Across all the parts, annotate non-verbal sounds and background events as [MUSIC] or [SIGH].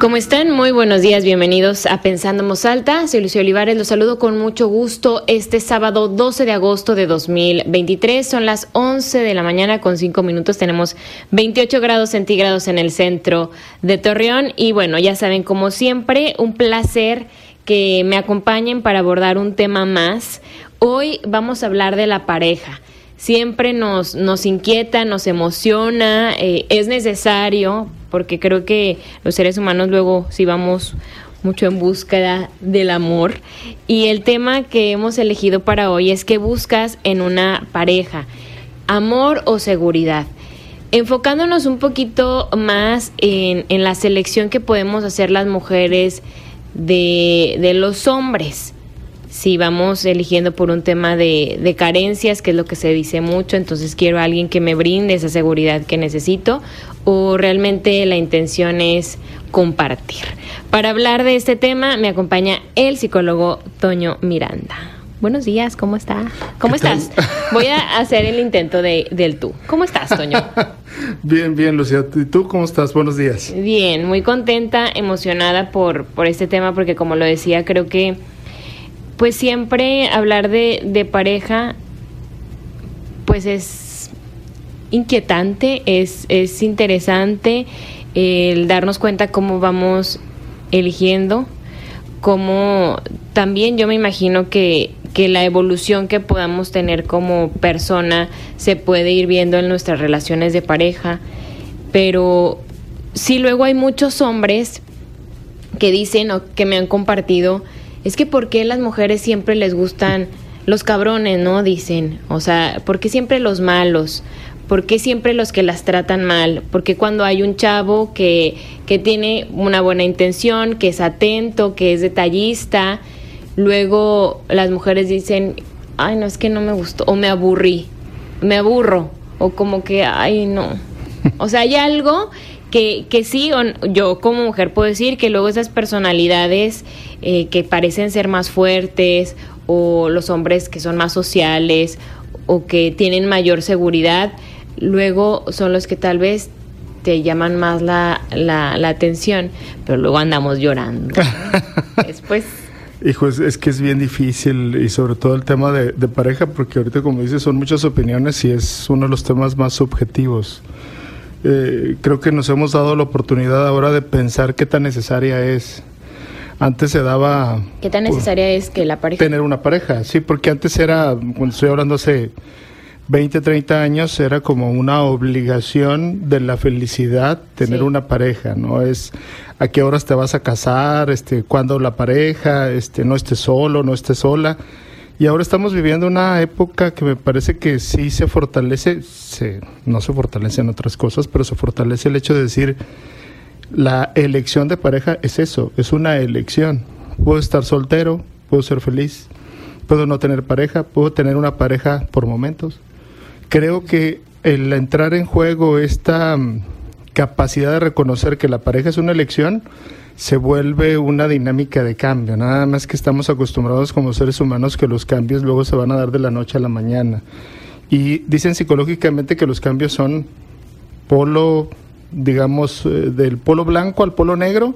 ¿Cómo están? Muy buenos días, bienvenidos a Pensando en Voz Alta. Soy Lucio Olivares, los saludo con mucho gusto este sábado 12 de agosto de 2023. Son las 11 de la mañana con 5 minutos, tenemos 28 grados centígrados en el centro de Torreón y bueno, ya saben, como siempre, un placer que me acompañen para abordar un tema más. Hoy vamos a hablar de la pareja siempre nos, nos inquieta, nos emociona, eh, es necesario, porque creo que los seres humanos luego si vamos mucho en búsqueda del amor. Y el tema que hemos elegido para hoy es qué buscas en una pareja, amor o seguridad. Enfocándonos un poquito más en, en la selección que podemos hacer las mujeres de, de los hombres si vamos eligiendo por un tema de, carencias, que es lo que se dice mucho, entonces quiero a alguien que me brinde esa seguridad que necesito, o realmente la intención es compartir. Para hablar de este tema me acompaña el psicólogo Toño Miranda. Buenos días, ¿cómo está? ¿Cómo estás? Voy a hacer el intento de, del tú. ¿Cómo estás, Toño? [LAUGHS] bien, bien, Lucía. ¿Y tú cómo estás? Buenos días. Bien, muy contenta, emocionada por, por este tema, porque como lo decía, creo que pues siempre hablar de, pareja, pues es inquietante, es, es interesante el darnos cuenta cómo vamos eligiendo, cómo también yo me imagino que, que la evolución que podamos tener como persona se puede ir viendo en nuestras relaciones de pareja, pero sí luego hay muchos hombres que dicen o que me han compartido es que ¿por qué las mujeres siempre les gustan los cabrones, no? Dicen, o sea, ¿por qué siempre los malos? ¿Por qué siempre los que las tratan mal? Porque cuando hay un chavo que, que tiene una buena intención, que es atento, que es detallista, luego las mujeres dicen, ay, no, es que no me gustó, o me aburrí, me aburro, o como que, ay, no. [LAUGHS] O sea, hay algo que, que sí, yo como mujer puedo decir que luego esas personalidades eh, que parecen ser más fuertes o los hombres que son más sociales o que tienen mayor seguridad, luego son los que tal vez te llaman más la, la, atención, pero luego andamos llorando. [LAUGHS] Después... Hijo, es, que es bien difícil y sobre todo el tema de, de pareja, porque ahorita como dices son muchas opiniones y es uno de los temas más subjetivos. Eh, creo que nos hemos dado la oportunidad ahora de pensar qué tan necesaria es. Antes se daba... ¿Qué tan necesaria es que la pareja? Tener una pareja, sí, porque antes era, cuando estoy hablando hace 20, 30 años, era como una obligación de la felicidad tener una pareja, ¿no? Es a qué horas te vas a casar, este, cuándo la pareja, este, no estés solo, no estés sola. Y ahora estamos viviendo una época que me parece que sí se fortalece, se, no se fortalece en otras cosas, pero se fortalece el hecho de decir, la elección de pareja es eso, es una elección. Puedo estar soltero, puedo ser feliz, puedo no tener pareja, puedo tener una pareja por momentos. Creo que el entrar en juego esta mm, capacidad de reconocer que la pareja es una elección, se vuelve una dinámica de cambio. Nada más que estamos acostumbrados como seres humanos que los cambios luego se van a dar de la noche a la mañana. Y dicen psicológicamente que los cambios son polo, digamos, eh, del polo blanco al polo negro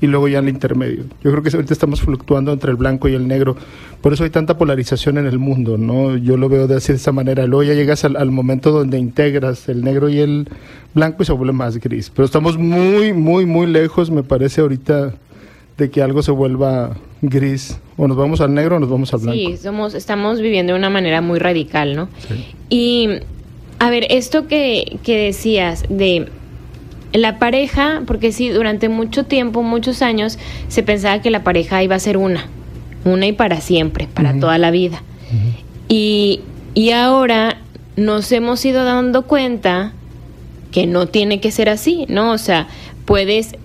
y luego ya el intermedio. Yo creo que ahorita estamos fluctuando entre el blanco y el negro. Por eso hay tanta polarización en el mundo, ¿no? Yo lo veo de, así, de esa manera. Luego ya llegas al, momento donde integras el negro y el blanco y se vuelve más gris. Pero estamos muy, muy, muy lejos, me parece ahorita, de que algo se vuelva gris. O nos vamos al negro o nos vamos al blanco. Sí, somos, estamos viviendo de una manera muy radical, ¿no? Y, a ver, esto que, que decías de la pareja, porque sí, durante mucho tiempo, muchos años, se pensaba que la pareja iba a ser una, una y para siempre, para toda la vida. y, y ahora nos hemos ido dando cuenta que no tiene que ser así, ¿no? O sea, puedes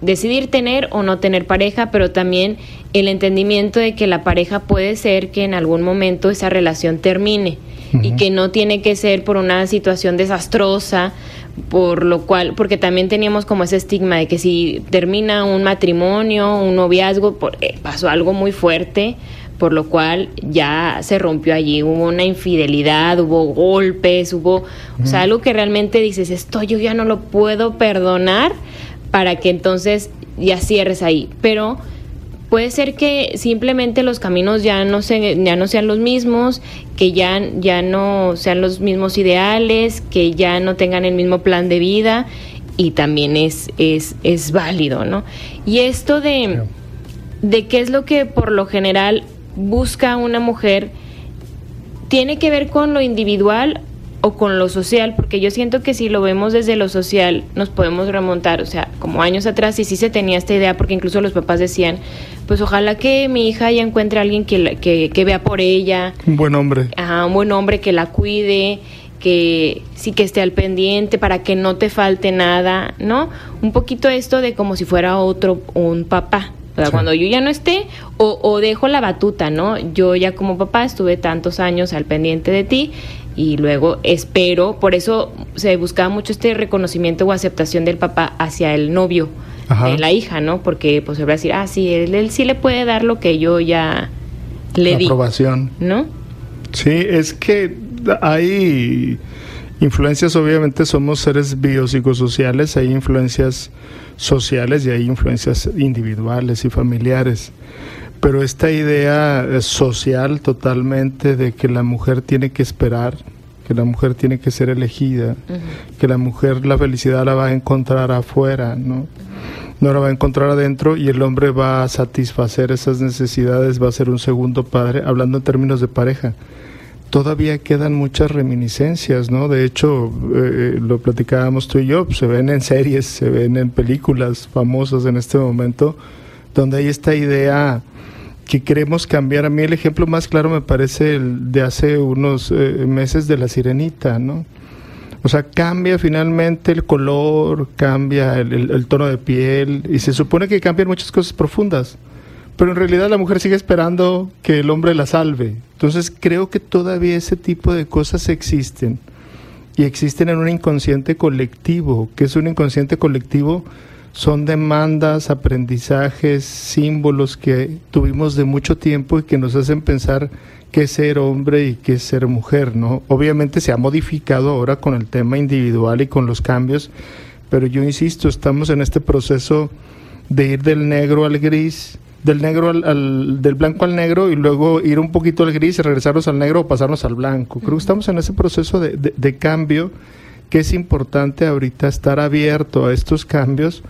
decidir tener o no tener pareja, pero también el entendimiento de que la pareja puede ser que en algún momento esa relación termine y que no tiene que ser por una situación desastrosa, por lo cual, porque también teníamos como ese estigma de que si termina un matrimonio, un noviazgo, por, eh, pasó algo muy fuerte, por lo cual ya se rompió allí, hubo una infidelidad, hubo golpes, hubo, o sea, algo que realmente dices, esto yo ya no lo puedo perdonar para que entonces ya cierres ahí, pero puede ser que simplemente los caminos ya no se, ya no sean los mismos, que ya, ya no sean los mismos ideales, que ya no tengan el mismo plan de vida y también es, es, es válido, ¿no? Y esto de, de qué es lo que por lo general busca una mujer, tiene que ver con lo individual o con lo social, porque yo siento que si lo vemos desde lo social nos podemos remontar, o sea, como años atrás y sí se tenía esta idea, porque incluso los papás decían, pues ojalá que mi hija ya encuentre a alguien que, que, que vea por ella. Un buen hombre. Ajá, un buen hombre que la cuide, que sí que esté al pendiente para que no te falte nada, ¿no? Un poquito esto de como si fuera otro, un papá. O sea, cuando yo ya no esté, o, o dejo la batuta, ¿no? Yo ya como papá estuve tantos años al pendiente de ti y luego espero, por eso se buscaba mucho este reconocimiento o aceptación del papá hacia el novio de la hija, ¿no? Porque pues se va a decir, ah, sí, él, él, sí le puede dar lo que yo ya le di. Aprobación. ¿No? Sí, es que hay influencias, obviamente somos seres biopsicosociales, hay influencias sociales y hay influencias individuales y familiares pero esta idea social totalmente de que la mujer tiene que esperar, que la mujer tiene que ser elegida, que la mujer la felicidad la va a encontrar afuera, ¿no? No la va a encontrar adentro y el hombre va a satisfacer esas necesidades, va a ser un segundo padre, hablando en términos de pareja. Todavía quedan muchas reminiscencias, ¿no? De hecho, eh, lo platicábamos tú y yo, se ven en series, se ven en películas famosas en este momento, donde hay esta idea que queremos cambiar. A mí el ejemplo más claro me parece el de hace unos eh, meses de la sirenita, ¿no? O sea, cambia finalmente el color, cambia el, tono de piel y se supone que cambian muchas cosas profundas. Pero en realidad la mujer sigue esperando que el hombre la salve. Entonces creo que todavía ese tipo de cosas existen. Y existen en un inconsciente colectivo, que es un inconsciente colectivo son demandas, aprendizajes, símbolos que tuvimos de mucho tiempo y que nos hacen pensar qué es ser hombre y qué es ser mujer, ¿no? Obviamente se ha modificado ahora con el tema individual y con los cambios, pero yo insisto, estamos en este proceso de ir del negro al gris, del negro al, del blanco al negro y luego ir un poquito al gris y regresarnos al negro o pasarnos al blanco. Creo que estamos en ese proceso de, de cambio que es importante ahorita estar abierto a estos cambios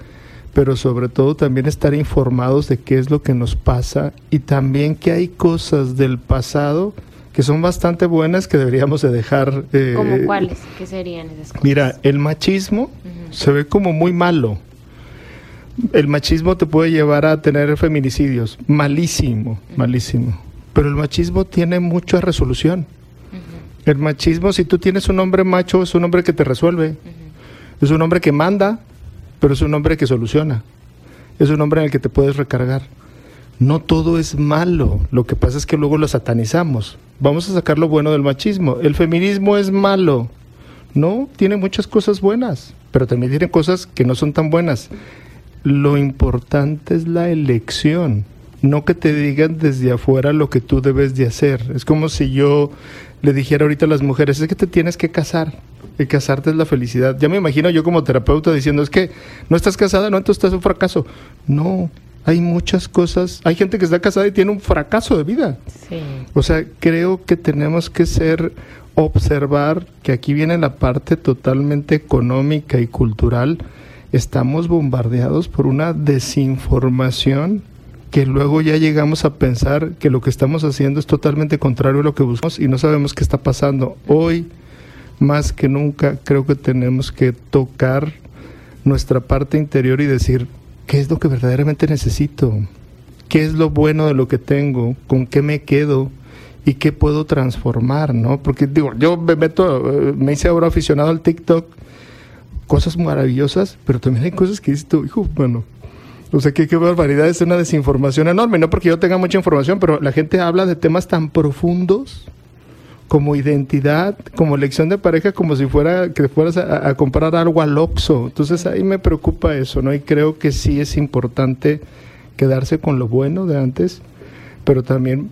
pero sobre todo también estar informados de qué es lo que nos pasa y también que hay cosas del pasado que son bastante buenas que deberíamos de dejar. Eh, ¿Como cuáles? ¿Qué serían esas cosas? Mira, el machismo se ve como muy malo. El machismo te puede llevar a tener feminicidios, malísimo, malísimo. Pero el machismo tiene mucha resolución. El machismo, si tú tienes un hombre macho, es un hombre que te resuelve. Es un hombre que manda, pero es un hombre que soluciona. Es un hombre en el que te puedes recargar. No todo es malo, lo que pasa es que luego lo satanizamos. Vamos a sacar lo bueno del machismo. El feminismo es malo. No, tiene muchas cosas buenas, pero también tiene cosas que no son tan buenas. Lo importante es la elección, no que te digan desde afuera lo que tú debes de hacer. Es como si yo le dijera ahorita a las mujeres, es que te tienes que casar que casarte es la felicidad. Ya me imagino yo como terapeuta diciendo, es que no estás casada, no, entonces estás un fracaso. No, hay muchas cosas. Hay gente que está casada y tiene un fracaso de vida. O sea, creo que tenemos que ser, observar que aquí viene la parte totalmente económica y cultural. Estamos bombardeados por una desinformación que luego ya llegamos a pensar que lo que estamos haciendo es totalmente contrario a lo que buscamos y no sabemos qué está pasando. Hoy más que nunca creo que tenemos que tocar nuestra parte interior y decir, ¿qué es lo que verdaderamente necesito? ¿Qué es lo bueno de lo que tengo? ¿Con qué me quedo? ¿Y qué puedo transformar? ¿no? Porque digo, yo me meto, eh, me hice ahora aficionado al TikTok, cosas maravillosas, pero también hay cosas que dices hijo, bueno, O sea, qué, qué barbaridad, es una desinformación enorme. No porque yo tenga mucha información, pero la gente habla de temas tan profundos como identidad, como elección de pareja, como si fuera que fueras a, comprar algo al Oxxo. Entonces ahí me preocupa eso, ¿no? Y creo que sí es importante quedarse con lo bueno de antes, pero también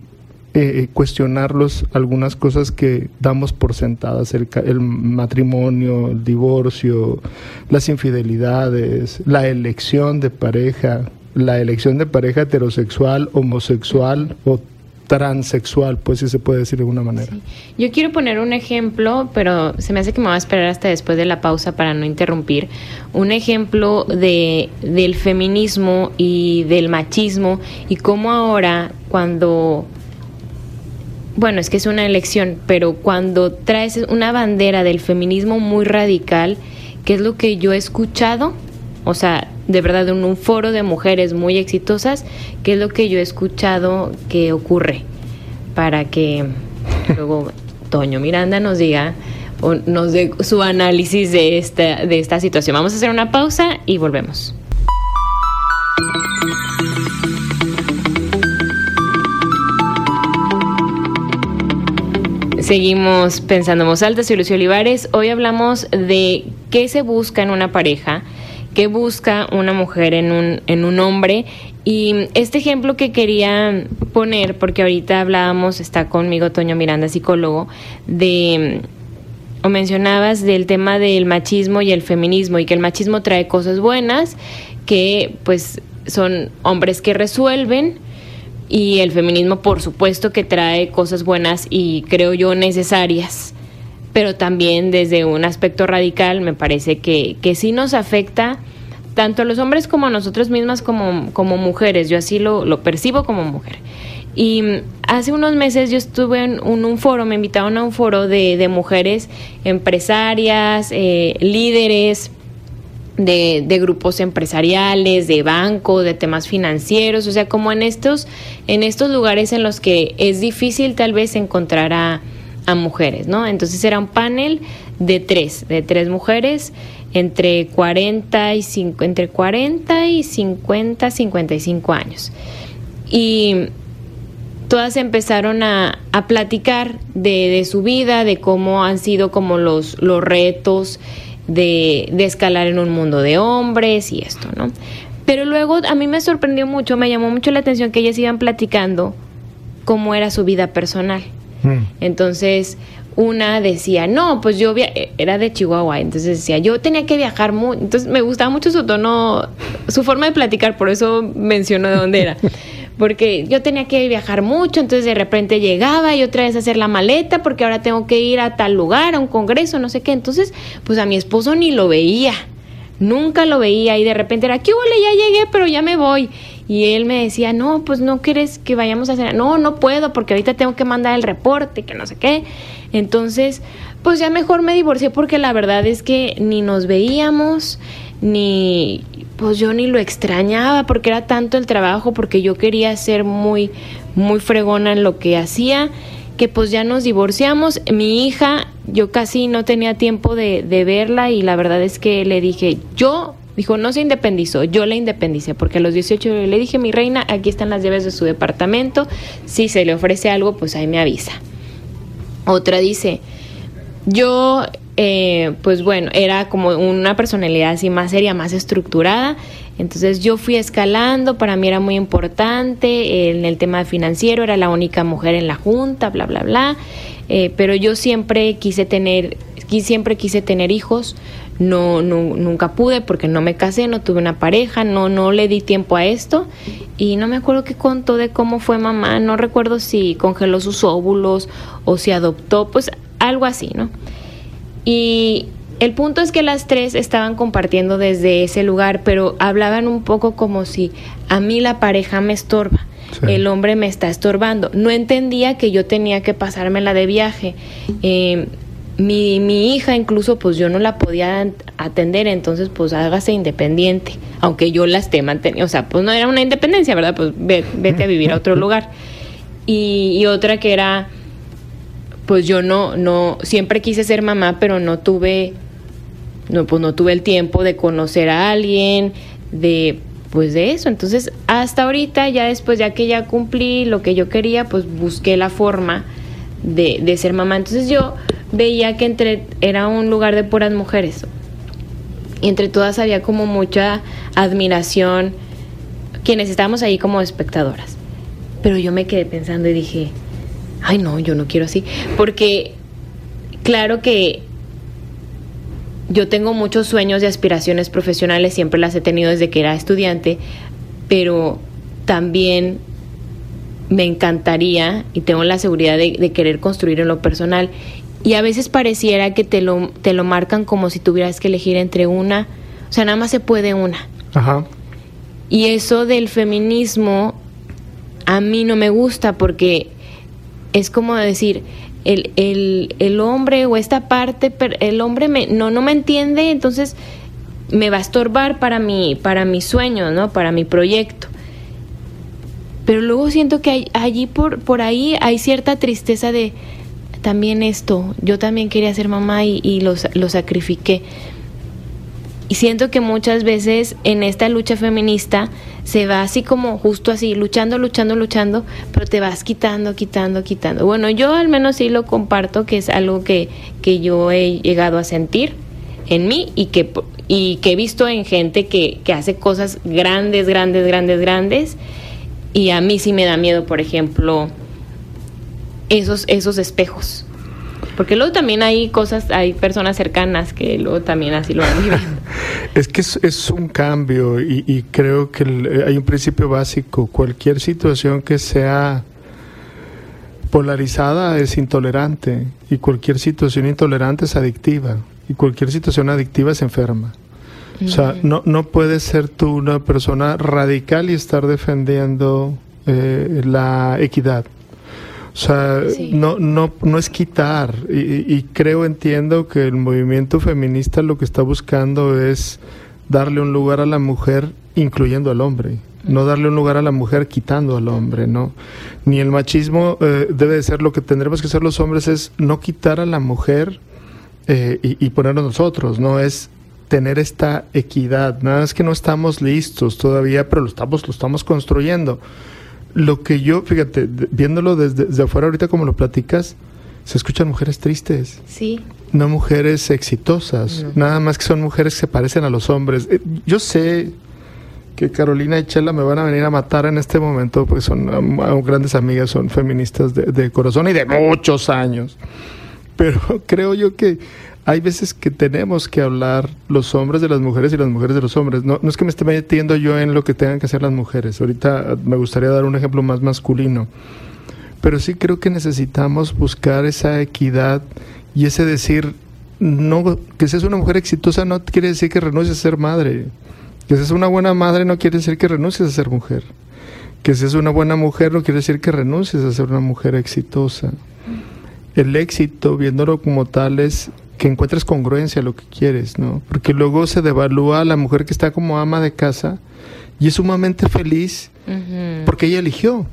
eh, cuestionarlos algunas cosas que damos por sentadas, el, el, matrimonio, el divorcio, las infidelidades, la elección de pareja, la elección de pareja heterosexual, homosexual o transexual, pues si se puede decir de alguna manera. Yo quiero poner un ejemplo, pero se me hace que me va a esperar hasta después de la pausa para no interrumpir. Un ejemplo de, del feminismo y del machismo y cómo ahora cuando bueno, es que es una elección, pero cuando traes una bandera del feminismo muy radical, que es lo que yo he escuchado, o sea, de verdad en un foro de mujeres muy exitosas, que es lo que yo he escuchado que ocurre, para que [LAUGHS] luego Toño Miranda nos diga o nos dé su análisis de esta, de esta situación. Vamos a hacer una pausa y volvemos. Seguimos pensando en voz alta, soy Lucio Olivares. Hoy hablamos de qué se busca en una pareja, qué busca una mujer en un, en un hombre. Y este ejemplo que quería poner, porque ahorita hablábamos, está conmigo Toño Miranda, psicólogo, de o mencionabas del tema del machismo y el feminismo y que el machismo trae cosas buenas que pues son hombres que resuelven y el feminismo por supuesto que trae cosas buenas y creo yo necesarias, pero también desde un aspecto radical me parece que, que sí nos afecta tanto a los hombres como a nosotros mismas como, como mujeres, yo así lo, lo percibo como mujer. Y hace unos meses yo estuve en un, foro, me invitaron a un foro de, de mujeres empresarias, eh, líderes, de, de, grupos empresariales, de banco, de temas financieros, o sea, como en estos, en estos lugares en los que es difícil tal vez encontrar a, a mujeres, ¿no? Entonces era un panel de tres, de tres mujeres entre 40 y entre 40 y 50, 55 años. Y todas empezaron a, a platicar de, de, su vida, de cómo han sido como los, los retos, de, de escalar en un mundo de hombres y esto, ¿no? Pero luego a mí me sorprendió mucho, me llamó mucho la atención que ellas iban platicando cómo era su vida personal. Mm. Entonces, una decía, no, pues yo era de Chihuahua, entonces decía, yo tenía que viajar mucho, entonces me gustaba mucho su tono, su forma de platicar, por eso menciono de dónde era. [LAUGHS] porque yo tenía que viajar mucho, entonces de repente llegaba y otra vez a hacer la maleta porque ahora tengo que ir a tal lugar, a un congreso, no sé qué. Entonces, pues a mi esposo ni lo veía, nunca lo veía y de repente era, ¿qué huele? Ya llegué, pero ya me voy. Y él me decía, no, pues no quieres que vayamos a hacer, no, no puedo porque ahorita tengo que mandar el reporte, que no sé qué. Entonces, pues ya mejor me divorcié porque la verdad es que ni nos veíamos, ni pues yo ni lo extrañaba porque era tanto el trabajo, porque yo quería ser muy, muy fregona en lo que hacía, que pues ya nos divorciamos. Mi hija, yo casi no tenía tiempo de, de verla y la verdad es que le dije, yo Dijo, no se independizó, yo la independicé, porque a los 18 le dije, mi reina, aquí están las llaves de su departamento, si se le ofrece algo, pues ahí me avisa. Otra dice, yo eh, pues bueno, era como una personalidad así más seria, más estructurada. Entonces yo fui escalando, para mí era muy importante en el tema financiero, era la única mujer en la junta, bla, bla, bla. Eh, pero yo siempre quise tener, siempre quise tener hijos, no, no, nunca pude porque no me casé, no tuve una pareja, no, no le di tiempo a esto y no me acuerdo qué contó de cómo fue mamá, no recuerdo si congeló sus óvulos o si adoptó, pues algo así, ¿no? Y el punto es que las tres estaban compartiendo desde ese lugar, pero hablaban un poco como si a mí la pareja me estorba. El hombre me está estorbando. No entendía que yo tenía que pasármela de viaje. Eh, mi, mi, hija incluso pues yo no la podía atender, entonces pues hágase independiente, aunque yo la esté manteniendo, o sea, pues no era una independencia, ¿verdad? Pues vete a vivir a otro lugar. Y, y otra que era pues yo no, no, siempre quise ser mamá, pero no tuve, no, pues no tuve el tiempo de conocer a alguien, de pues de eso. Entonces, hasta ahorita, ya después, ya que ya cumplí lo que yo quería, pues busqué la forma de, de ser mamá. Entonces yo veía que entre era un lugar de puras mujeres. Y entre todas había como mucha admiración, quienes estábamos ahí como espectadoras. Pero yo me quedé pensando y dije, ay no, yo no quiero así. Porque claro que yo tengo muchos sueños y aspiraciones profesionales, siempre las he tenido desde que era estudiante, pero también me encantaría y tengo la seguridad de, querer construir en lo personal. Y a veces pareciera que te lo, te lo marcan como si tuvieras que elegir entre una, o sea, nada más se puede una. Ajá. Y eso del feminismo a mí no me gusta porque es como decir, el, el, el hombre o esta parte, el hombre me, no, no me entiende, entonces me va a estorbar para mi, para mi sueño, ¿no? Para mi proyecto. Pero luego siento que hay, allí por, por ahí hay cierta tristeza de también esto. Yo también quería ser mamá y, y lo, lo sacrifiqué. Y siento que muchas veces en esta lucha feminista se va así como justo así, luchando, luchando, luchando, pero te vas quitando, quitando, quitando. Bueno, yo al menos sí lo comparto, que es algo que, que yo he llegado a sentir en mí y que, y que he visto en gente que, que hace cosas grandes, grandes, grandes, grandes. Y a mí sí me da miedo, por ejemplo, esos, esos espejos. Porque luego también hay cosas, hay personas cercanas que luego también así lo viviendo. [LAUGHS] es que es, un cambio y, creo que eh, hay un principio básico. Cualquier situación que sea polarizada es intolerante y cualquier situación intolerante es adictiva y cualquier situación adictiva es enferma. O sea, no, no puedes ser tú una persona radical y estar defendiendo eh, la equidad. O sea, no, no, no es quitar. Y, creo, entiendo que el movimiento feminista lo que está buscando es darle un lugar a la mujer incluyendo al hombre. No darle un lugar a la mujer quitando al hombre, ¿no? Ni el machismo eh, debe de ser lo que tendremos que hacer los hombres es no quitar a la mujer eh, y, y ponernos nosotros, no es tener esta equidad. Nada es que no estamos listos todavía, pero lo estamos, lo estamos construyendo lo que yo, fíjate, viéndolo desde, afuera ahorita como lo platicas, se escuchan mujeres tristes. Sí. No mujeres exitosas. Nada más que son mujeres que se parecen a los hombres. Eh, yo sé que Carolina y Chela me van a venir a matar en este momento porque son grandes amigas, son feministas de corazón y de muchos años. Pero [LAUGHS] creo yo que hay veces que tenemos que hablar los hombres de las mujeres y las mujeres de los hombres. No, es que me esté metiendo yo en lo que tengan que hacer las mujeres. Ahorita me gustaría dar un ejemplo más masculino. Pero sí creo que necesitamos buscar esa equidad y ese decir, no, que seas una mujer exitosa no quiere decir que renuncies a ser madre. Que seas una buena madre no quiere decir que renuncies a ser mujer. Que seas una buena mujer no quiere decir que renuncies a ser una mujer exitosa. El éxito, viéndolo como tal, es que encuentres congruencia a lo que quieres, ¿no? Porque luego se devalúa a la mujer que está como ama de casa y es sumamente feliz porque ella eligió.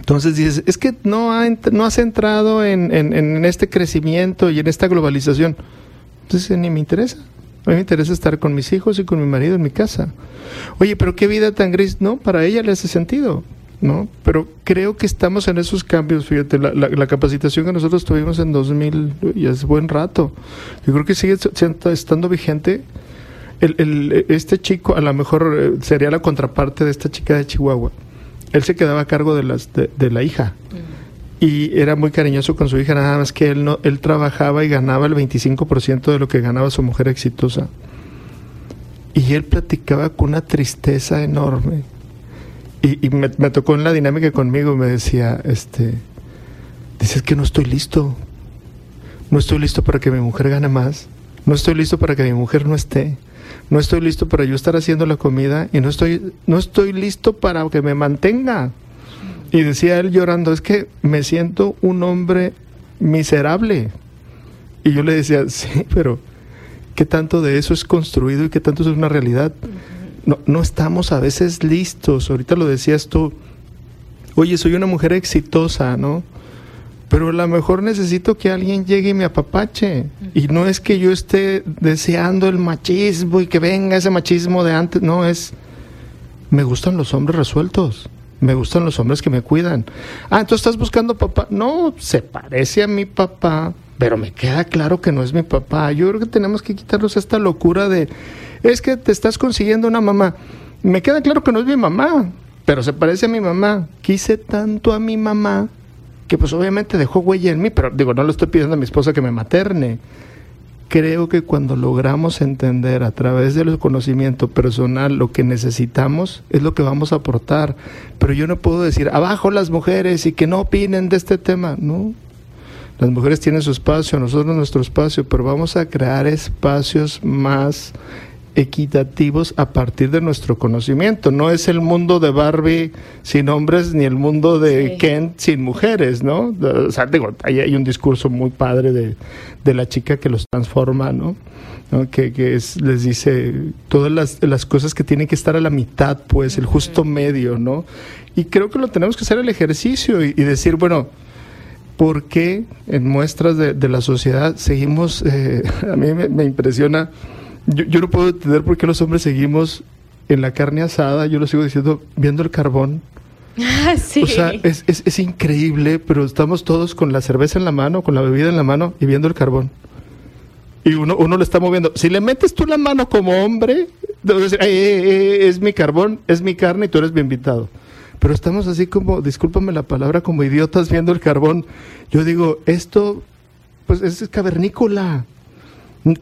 Entonces dices, es que no, ha, no has entrado en, en, este crecimiento y en esta globalización. Entonces ni me interesa. A mí me interesa estar con mis hijos y con mi marido en mi casa. Oye, pero qué vida tan gris. No, para ella le hace sentido. ¿No? Pero creo que estamos en esos cambios, fíjate, la, la, capacitación que nosotros tuvimos en 2000 ya es buen rato. Yo creo que sigue estando vigente. El, el, este chico a lo mejor eh, sería la contraparte de esta chica de Chihuahua. Él se quedaba a cargo de, las, de, la hija. Y era muy cariñoso con su hija, nada más que él, no, él trabajaba y ganaba el 25% de lo que ganaba su mujer exitosa. Y él platicaba con una tristeza enorme y, me, tocó en la dinámica conmigo, me decía, este, dices que no estoy listo. No estoy listo para que mi mujer gane más. No estoy listo para que mi mujer no esté. No estoy listo para yo estar haciendo la comida y no estoy, no estoy listo para que me mantenga. Y decía él llorando, es que me siento un hombre miserable. Y yo le decía, sí, pero ¿qué tanto de eso es construido y qué tanto es una realidad? No, no estamos a veces listos. Ahorita lo decías tú, oye, soy una mujer exitosa, ¿no? Pero a lo mejor necesito que alguien llegue y me apapache. Y no es que yo esté deseando el machismo y que venga ese machismo de antes, no, es Me gustan los hombres resueltos. Me gustan los hombres que me cuidan. Ah, entonces estás buscando papá. No, se parece a mi papá, pero me queda claro que no es mi papá. Yo creo que tenemos que quitarnos esta locura de, es que te estás consiguiendo una mamá. Me queda claro que no es mi mamá, pero se parece a mi mamá. Quise tanto a mi mamá que pues obviamente dejó huella en mí, pero digo, no le estoy pidiendo a mi esposa que me materne. Creo que cuando logramos entender a través del conocimiento personal lo que necesitamos, es lo que vamos a aportar. Pero yo no puedo decir, abajo las mujeres y que no opinen de este tema. No, las mujeres tienen su espacio, nosotros nuestro espacio, pero vamos a crear espacios más equitativos a partir de nuestro conocimiento. No es el mundo de Barbie sin hombres ni el mundo de Ken sin mujeres, ¿no? O sea, digo, hay, un discurso muy padre de, de, la chica que los transforma, ¿no? Que, que es, les dice todas las, las, cosas que tienen que estar a la mitad, pues, el justo medio, ¿no? Y creo que lo tenemos que hacer el ejercicio y, decir, bueno, ¿por qué en muestras de, de la sociedad seguimos, eh, [LAUGHS] a mí me impresiona, yo, no puedo entender por qué los hombres seguimos en la carne asada, yo lo sigo diciendo, viendo el carbón. Ah, [LAUGHS] sí. O sea, es, es, es, increíble, pero estamos todos con la cerveza en la mano, con la bebida en la mano y viendo el carbón. Y uno, uno lo está moviendo. Si le metes tú la mano como hombre, decir, es mi carbón, es mi carne y tú eres mi invitado. Pero estamos así como, discúlpame la palabra, como idiotas viendo el carbón. Yo digo, esto, pues es cavernícola.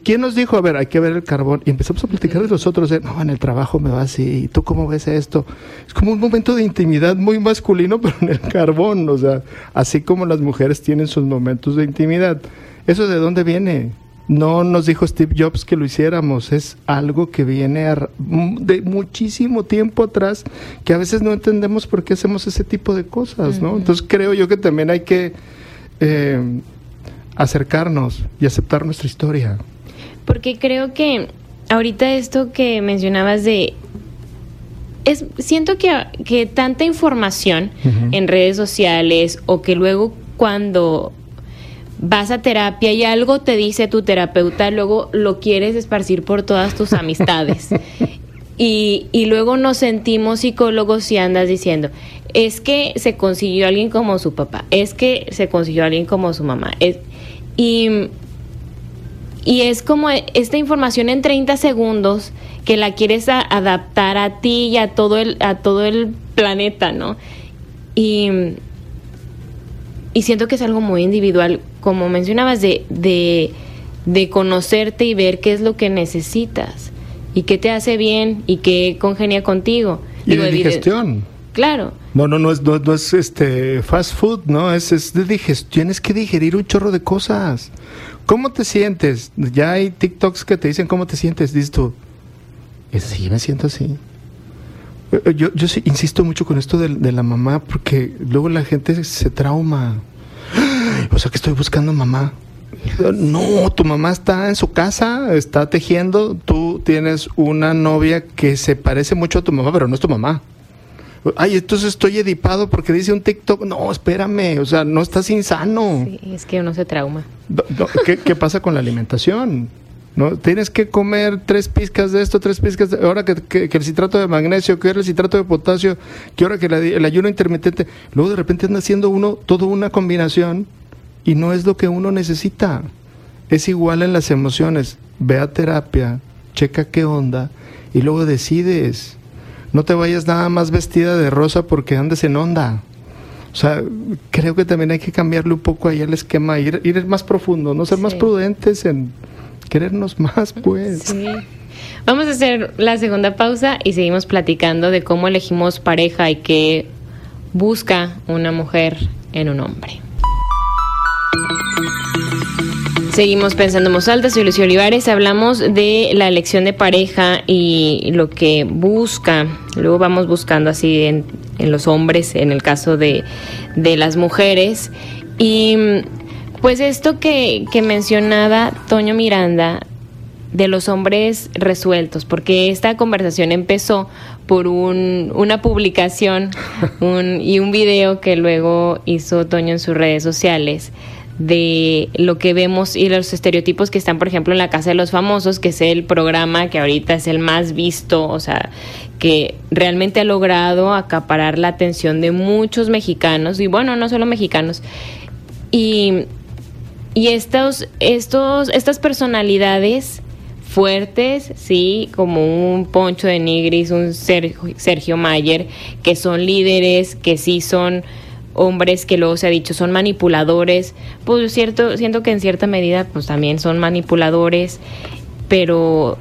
¿Quién nos dijo, a ver, hay que ver el carbón? Y empezamos a platicar de los otros, no, en el trabajo me va así, ¿y tú cómo ves esto? Es como un momento de intimidad muy masculino, [LAUGHS] pero en el carbón, o sea, así como las mujeres tienen sus momentos de intimidad. ¿Eso de dónde viene? No nos dijo Steve Jobs que lo hiciéramos, es algo que viene de muchísimo tiempo atrás, que a veces no entendemos por qué hacemos ese tipo de cosas, ¿no? Entonces creo yo que también hay que eh, acercarnos y aceptar nuestra historia. Porque creo que ahorita esto que mencionabas de es, siento que, que tanta información en redes sociales o que luego cuando vas a terapia y algo te dice tu terapeuta, luego lo quieres esparcir por todas tus [LAUGHS] amistades. y, y, luego nos sentimos psicólogos y andas diciendo, es que se consiguió alguien como su papá, es que se consiguió alguien como su mamá. Es, y y es como esta información en 30 segundos que la quieres adaptar a ti y a todo el, a todo el planeta, ¿no? Y, y siento que es algo muy individual, como mencionabas, de, de, de conocerte y ver qué es lo que necesitas y qué te hace bien y qué congenia contigo. Y de digestión. Claro. No, no, no es, no, no, es este fast food, no, es, es de digestión, tienes que digerir un chorro de cosas. ¿Cómo te sientes? Ya hay TikToks que te dicen cómo te sientes. Dices tú, sí, me siento así. Eh, eh, yo, yo sí insisto mucho con esto de, de la mamá porque luego la gente se trauma. O sea que estoy buscando mamá. No, tu mamá está en su casa, está tejiendo, tú tienes una novia que se parece mucho a tu mamá, pero no es tu mamá. Ay, entonces estoy edipado porque dice un TikTok. No, espérame, o sea, no estás insano. Sí, es que uno se trauma. ¿Qué, pasa con la alimentación? ¿no? Tienes que comer tres pizcas de esto, tres pizcas de... Ahora que, el citrato de magnesio, que ahora el citrato de potasio, que ahora que el ayuno intermitente... Luego de repente anda haciendo uno toda una combinación y no es lo que uno necesita. Es igual en las emociones. Ve a terapia, checa qué onda y luego decides. No te vayas nada más vestida de rosa porque andes en onda. O sea, creo que también hay que cambiarle un poco ahí el esquema, ir, ir más profundo, no ser más prudentes en querernos más, pues. Sí. Vamos a hacer la segunda pausa y seguimos platicando de cómo elegimos pareja y qué busca una mujer en un hombre. Seguimos pensando en voz alta, soy Lucio Olivares. Hablamos de la elección de pareja y lo que busca. Luego vamos buscando así en, los hombres, en el caso de, las mujeres. Y pues esto que, que mencionaba Toño Miranda de los hombres resueltos, porque esta conversación empezó por un, una publicación un, y un video que luego hizo Toño en sus redes sociales de lo que vemos y los estereotipos que están, por ejemplo, en la Casa de los Famosos, que es el programa que ahorita es el más visto, o sea, que realmente ha logrado acaparar la atención de muchos mexicanos, y bueno, no solo mexicanos. Y, y estos, estos, estas personalidades fuertes, sí, como un Poncho de Nigris, un Sergio, Sergio Mayer, que son líderes, que sí son hombres que luego se ha dicho son manipuladores, pues cierto, siento que en cierta medida pues también son manipuladores, pero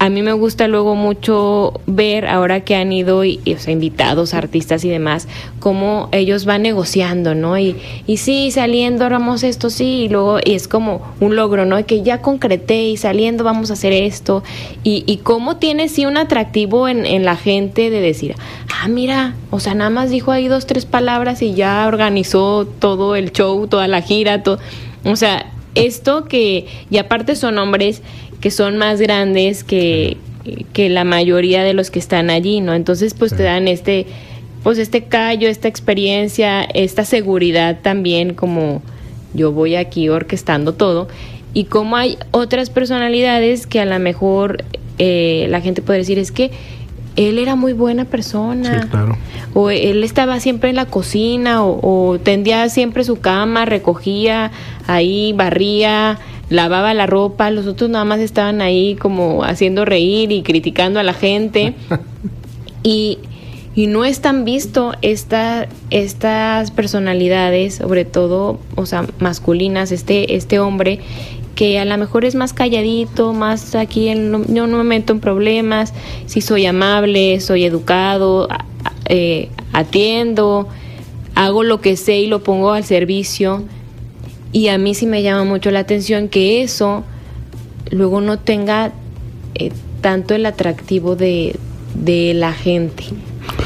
a mí me gusta luego mucho ver ahora que han ido y, o sea, invitados, artistas y demás, cómo ellos van negociando, ¿no? Y, y sí, saliendo hagamos esto, sí, y luego y es como un logro, ¿no? Que ya concreté y saliendo vamos a hacer esto. Y, y cómo tiene sí un atractivo en, en la gente de decir, ah, mira, o sea, nada más dijo ahí dos, tres palabras y ya organizó todo el show, toda la gira, todo. O sea, esto que, y aparte son hombres que son más grandes que, que la mayoría de los que están allí, ¿no? Entonces, pues te dan este, pues este callo, esta experiencia, esta seguridad también, como yo voy aquí orquestando todo, y como hay otras personalidades que a lo mejor eh, la gente puede decir es que él era muy buena persona. Sí, claro. O él estaba siempre en la cocina, o, o tendía siempre su cama, recogía ahí, barría, lavaba la ropa, los otros nada más estaban ahí como haciendo reír y criticando a la gente. [LAUGHS] y, y no es tan visto esta, estas personalidades, sobre todo, o sea, masculinas, este, este hombre que a lo mejor es más calladito, más aquí, en, yo no me meto en problemas, si soy amable, soy educado, eh, atiendo, hago lo que sé y lo pongo al servicio y a mí sí me llama mucho la atención que eso luego no tenga eh, tanto el atractivo de, de la gente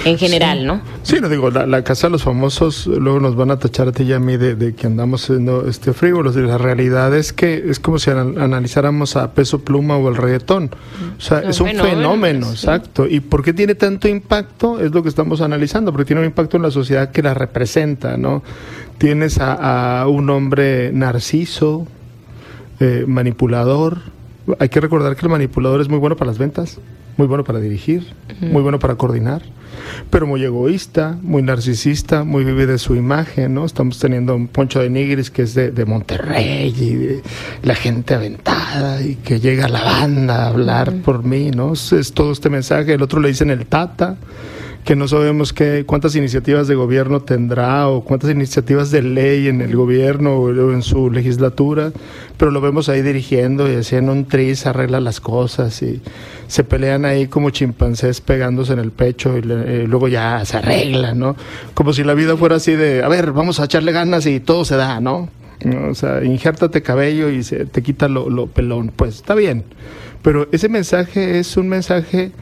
en general, sí. ¿no? Sí, no digo, la, la, casa de los famosos luego nos van a tachar a ti y a mí de, de que andamos siendo este frívolos. Y la realidad es que es como si analizáramos a Peso Pluma o el reggaetón. O sea, no, es un fenómeno, fenómeno sí. exacto. ¿Y por qué tiene tanto impacto? Es lo que estamos analizando, porque tiene un impacto en la sociedad que la representa, ¿no? Tienes a, a un hombre narciso, eh, manipulador. Hay que recordar que el manipulador es muy bueno para las ventas muy bueno para dirigir, uh -huh. muy bueno para coordinar, pero muy egoísta, muy narcisista, muy vive de su imagen, ¿no? Estamos teniendo un Poncho de Nigris que es de, de Monterrey y de la gente aventada y que llega la banda a hablar uh -huh. por mí, ¿no? Es, es, todo este mensaje, el otro le dicen el Tata, que no sabemos qué, cuántas iniciativas de gobierno tendrá o cuántas iniciativas de ley en el gobierno o en su legislatura, pero lo vemos ahí dirigiendo y haciendo un tris, arregla las cosas y se pelean ahí como chimpancés pegándose en el pecho y, le, y luego ya se arreglan, ¿no? Como si la vida fuera así de, a ver, vamos a echarle ganas y todo se da, ¿no? O sea, injértate cabello y se te quita lo, lo pelón. Pues está bien, pero ese mensaje es un mensaje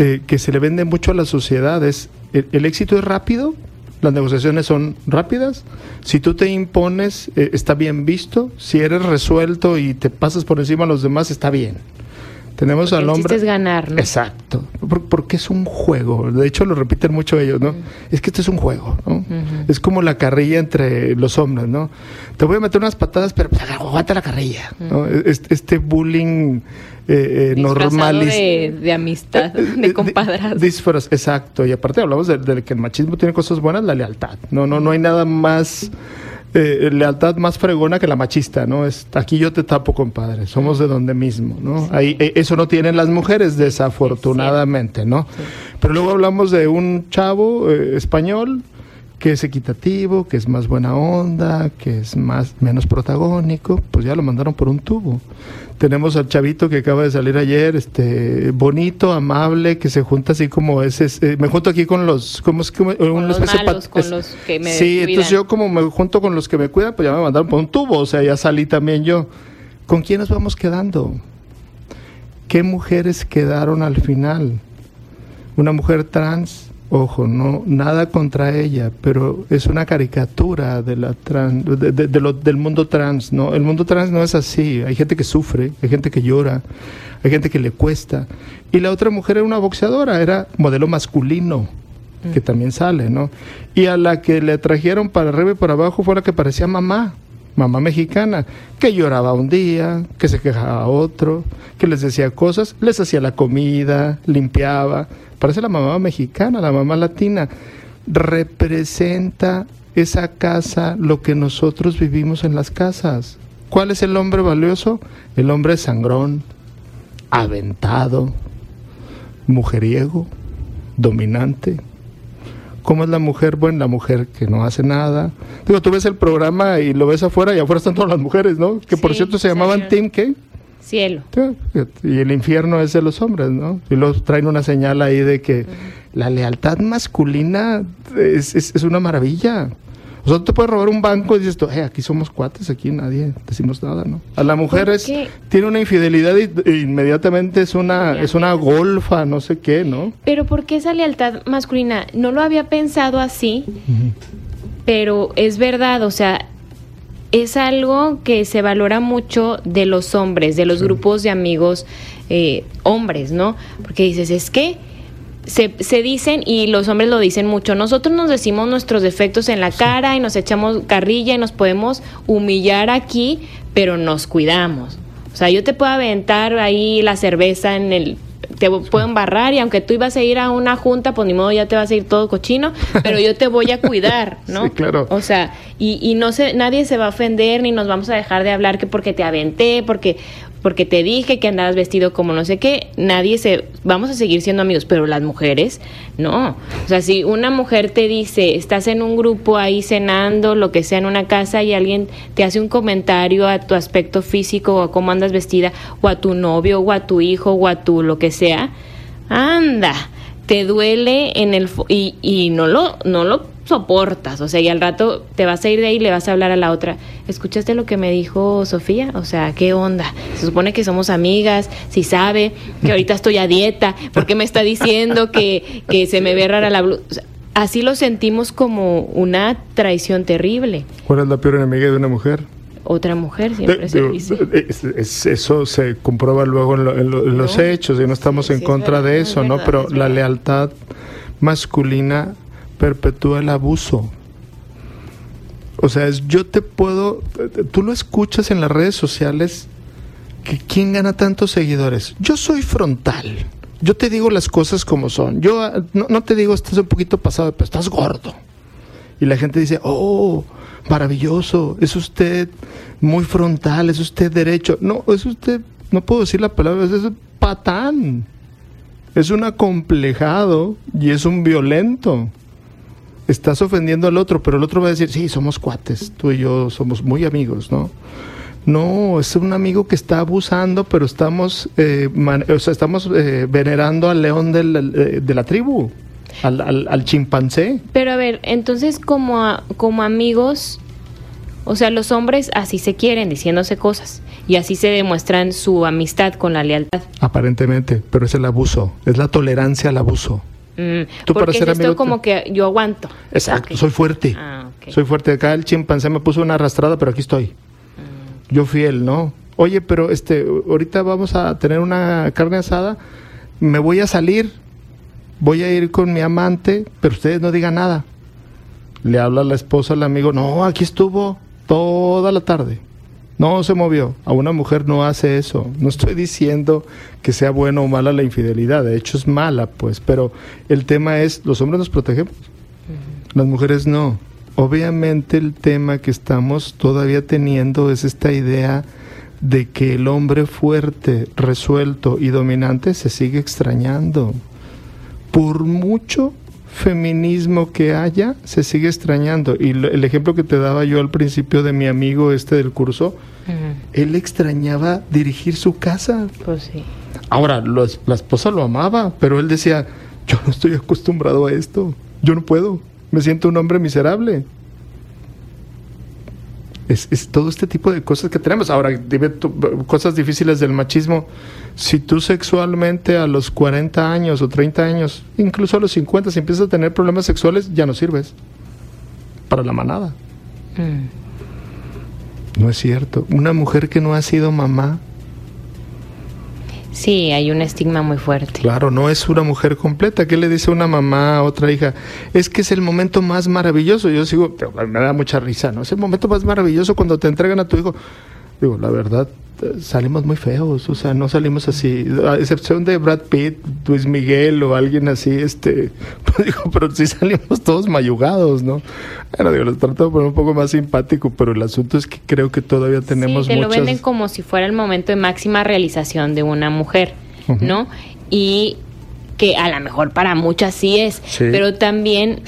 eh, que se le vende mucho a las sociedades. El, el, éxito es rápido, las negociaciones son rápidas. Si tú te impones, eh, está bien visto. Si eres resuelto y te pasas por encima a los demás, está bien. Tenemos porque al hombre. es ganar, ¿no? Exacto. Porque es un juego. De hecho, lo repiten mucho ellos, ¿no? Uh -huh. Es que esto es un juego, ¿no? Uh -huh. Es como la carrilla entre los hombres, ¿no? Te voy a meter unas patadas, pero pues, aguanta la carrilla, uh -huh. ¿no? Este, este bullying eh, eh, normal. De, de, amistad, de compadrazgo. Disfraz, exacto. Y aparte hablamos de, de, que el machismo tiene cosas buenas, la lealtad. No, no, no hay nada más. Eh, lealtad más fregona que la machista, ¿no? Es, aquí yo te tapo, compadre, somos de donde mismo, ¿no? Ahí, eh, eso no tienen las mujeres, desafortunadamente, ¿no? Pero luego hablamos de un chavo eh, español que es equitativo, que es más buena onda, que es más menos protagónico, pues ya lo mandaron por un tubo. Tenemos al chavito que acaba de salir ayer, este bonito, amable, que se junta así como ese, eh, me junto aquí con los como es como con una los malos, con los que me Sí, cuidan. entonces yo como me junto con los que me cuidan, pues ya me mandaron por un tubo, o sea, ya salí también yo. ¿Con quién nos vamos quedando? ¿Qué mujeres quedaron al final? Una mujer trans ojo, no nada contra ella, pero es una caricatura de la trans, de, de, de lo, del mundo trans, no, el mundo trans no es así, hay gente que sufre, hay gente que llora, hay gente que le cuesta, y la otra mujer era una boxeadora, era modelo masculino, mm. que también sale, ¿no? Y a la que le trajeron para arriba y para abajo fue la que parecía mamá, mamá mexicana, que lloraba un día, que se quejaba otro, que les decía cosas, les hacía la comida, limpiaba. Parece la mamá mexicana, la mamá latina. Representa esa casa lo que nosotros vivimos en las casas. ¿Cuál es el hombre valioso? El hombre sangrón, aventado, mujeriego, dominante. ¿Cómo es la mujer? Bueno, la mujer que no hace nada. Digo, tú ves el programa y lo ves afuera y afuera están todas las mujeres, ¿no? Que por cierto se llamaban señor. Team, ¿qué? Cielo. Y el infierno es de los hombres, ¿no? Y luego traen una señal ahí de que la lealtad masculina es, es- es una maravilla. O sea, tú te puedes robar un banco y dices, tú, "Eh, aquí somos cuates, aquí nadie decimos nada, ¿no? A la mujer ¿Por es, qué? tiene una infidelidad y, y inmediatamente es una, es una golfa, no sé qué, ¿no? Pero ¿por qué esa lealtad masculina? No lo había pensado así, pero es verdad, o sea, es algo que se valora mucho de los hombres, de los grupos de amigos eh, hombres, ¿no? Porque dices, es que se, se dicen, y los hombres lo dicen mucho, nosotros nos decimos nuestros defectos en la cara y nos echamos carrilla y nos podemos humillar aquí, pero nos cuidamos. O sea, yo te puedo aventar ahí la cerveza en el... Te puedo embarrar y aunque tú ibas a ir a una junta, pues ni modo ya te vas a ir todo cochino, [LAUGHS] pero yo te voy a cuidar, ¿no? Sí, claro. O sea, y, y no se, nadie se va a ofender ni nos vamos a dejar de hablar que porque te aventé, porque, porque te dije que andabas vestido como no sé qué, nadie se, vamos a seguir siendo amigos, pero las mujeres, no. O sea, si una mujer te dice, estás en un grupo ahí cenando, lo que sea, en una casa y alguien te hace un comentario a tu aspecto físico o a cómo andas vestida, o a tu novio, o a tu hijo, o a tu lo que sea, anda, te duele en el y, y no lo no lo soportas, o sea, y al rato te vas a ir de ahí y le vas a hablar a la otra. ¿Escuchaste lo que me dijo Sofía? O sea, ¿qué onda? Se supone que somos amigas, si sabe que ahorita estoy a dieta, ¿por qué me está diciendo que, que se me ve rara la blusa? O sea, así lo sentimos como una traición terrible. ¿Cuál es la peor enemiga de una mujer? Otra mujer siempre De- se dice. es- es- eso se comprueba luego en, lo- en lo- en los No. hechos y no estamos Sí, en sí, es contra verdad, de es eso, ¿no? Pero es la lealtad masculina perpetúa el abuso. O sea, es, yo te puedo, tú lo escuchas en las redes sociales, que quién gana tantos seguidores. Yo soy frontal. Yo te digo las cosas como son. Yo ah, no, no te digo estás un poquito pasado, pero estás gordo. Y la gente dice, oh, maravilloso, es usted muy frontal, es usted derecho. No, es usted, no puedo decir la palabra, es patán. Es un acomplejado y es un violento. Estás ofendiendo al otro, pero el otro va a decir, sí, somos cuates, tú y yo somos muy amigos, ¿no? No, es un amigo que está abusando, pero estamos, eh, man- o sea, estamos eh, venerando al león del- eh, de la tribu, al, al- al chimpancé. Pero a ver, entonces como, a- como amigos, o sea, los hombres así se quieren, diciéndose cosas, y así se demuestran su amistad con la lealtad. Aparentemente, pero es el abuso, es la tolerancia al abuso. Mm, Tú para porque ser es esto amigo, como que yo aguanto. Exacto, soy fuerte. Ah. Soy fuerte. Acá el chimpancé me puso una arrastrada, pero aquí estoy. Mm. Yo fiel, ¿no? Oye, pero este, ahorita vamos a tener una carne asada. Me voy a salir. Voy a ir con mi amante, pero ustedes no digan nada. Le habla la esposa al amigo, no, aquí estuvo toda la tarde. No se movió. A una mujer no hace eso. No estoy diciendo que sea buena o mala la infidelidad. De hecho es mala, pues. Pero el tema es, los hombres nos protegemos. Las mujeres no. Obviamente el tema que estamos todavía teniendo es esta idea de que el hombre fuerte, resuelto y dominante se sigue extrañando. Por mucho feminismo que haya, se sigue extrañando. Y lo- el ejemplo que te daba yo al principio de mi amigo este del curso, él extrañaba dirigir su casa. Pues sí. Ahora, los- la esposa lo amaba, pero él decía, yo no estoy acostumbrado a esto, yo no puedo, me siento un hombre miserable. Es, es todo este tipo de cosas que tenemos. Ahora, dime tú, cosas difíciles del machismo. Si tú sexualmente a los 40 años o 30 años, incluso a los 50, si empiezas a tener problemas sexuales, ya no sirves para la manada. Mm. No es cierto. Una mujer que no ha sido mamá, Sí, hay un estigma muy fuerte. Claro, no es una mujer completa. ¿Qué le dice una mamá a otra hija? Es que es el momento más maravilloso. Yo sigo, pero me da mucha risa, ¿no? Es el momento más maravilloso cuando te entregan a tu hijo. Digo, la verdad, salimos muy feos, o sea, no salimos así, a excepción de Brad Pitt, Luis Miguel o alguien así, este, [LAUGHS] pues digo, pero sí salimos todos mayugados, ¿no? Bueno, digo, los trato de poner un poco más simpático, pero el asunto es que creo que todavía tenemos sí, te lo venden como si fuera el momento de máxima realización de una mujer, ¿no? Y que a lo mejor para muchas sí es, pero también